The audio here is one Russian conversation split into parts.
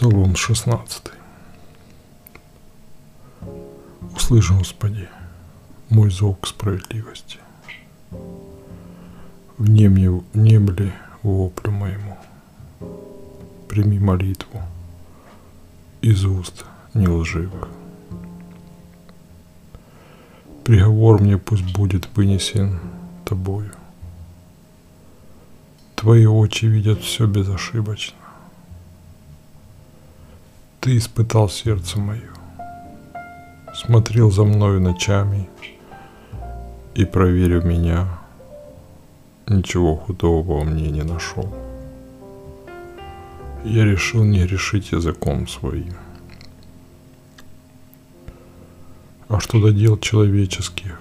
Псалом 16. Услышь, Господи, мой зов к справедливости. Внемли, внемли воплю моему. Прими молитву из уст нелживых. Приговор мне пусть будет вынесен тобою. Твои очи видят все безошибочно. Ты испытал сердце мое, смотрел за мною ночами и, проверив меня, ничего худого во мне не нашел. Я решил не грешить языком своим. А что до дел человеческих,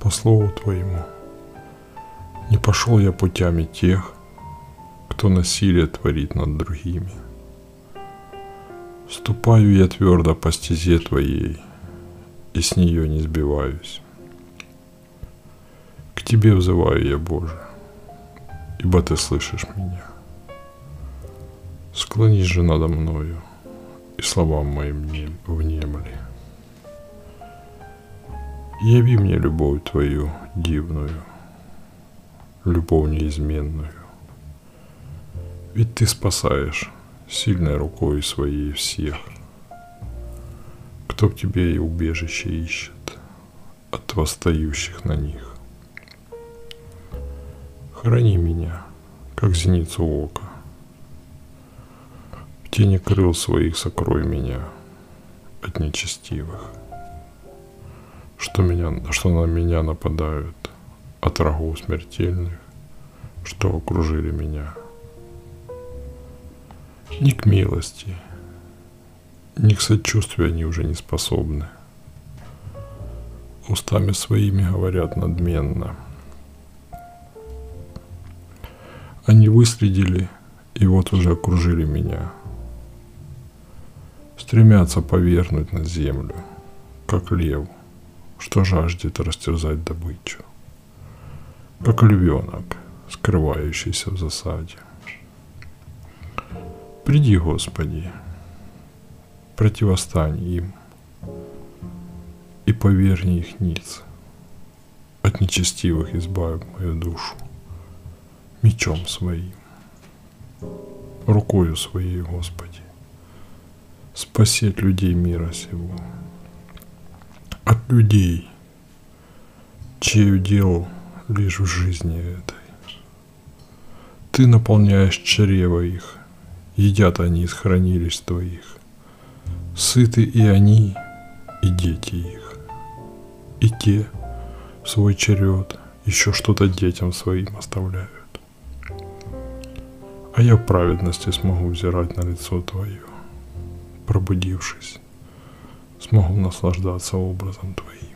по слову твоему, не пошел я путями тех, кто насилие творит над другими – Ступаю я твердо по стезе Твоей, и с нее не сбиваюсь. К Тебе взываю я, Боже, ибо Ты слышишь меня. Склонись же надо мною, и словам моим внемли. Яви мне любовь Твою дивную, любовь неизменную. Ведь Ты спасаешь сильной рукой своей всех, кто к тебе и убежище ищет от восстающих на них. Храни меня, как зеницу ока. В тени крыл своих сокрой меня от нечестивых, что, меня, что на меня нападают от врагов смертельных, что окружили меня – ни к милости, ни к сочувствию они уже не способны. Устами своими говорят надменно. Они выследили и вот уже окружили меня. Стремятся повернуть на землю, как лев, что жаждет растерзать добычу, как львенок, скрывающийся в засаде. Приди, Господи, противостань им и поверни их ниц. От нечестивых избавь мою душу мечом своим, рукою своей, Господи, спаси от людей мира сего, от людей, чей удел лишь в жизни этой. Ты наполняешь чрево их – едят они из хранилищ твоих. Сыты и они, и дети их. И те в свой черед еще что-то детям своим оставляют. А я в праведности смогу взирать на лицо Твое, пробудившись, смогу наслаждаться образом Твоим.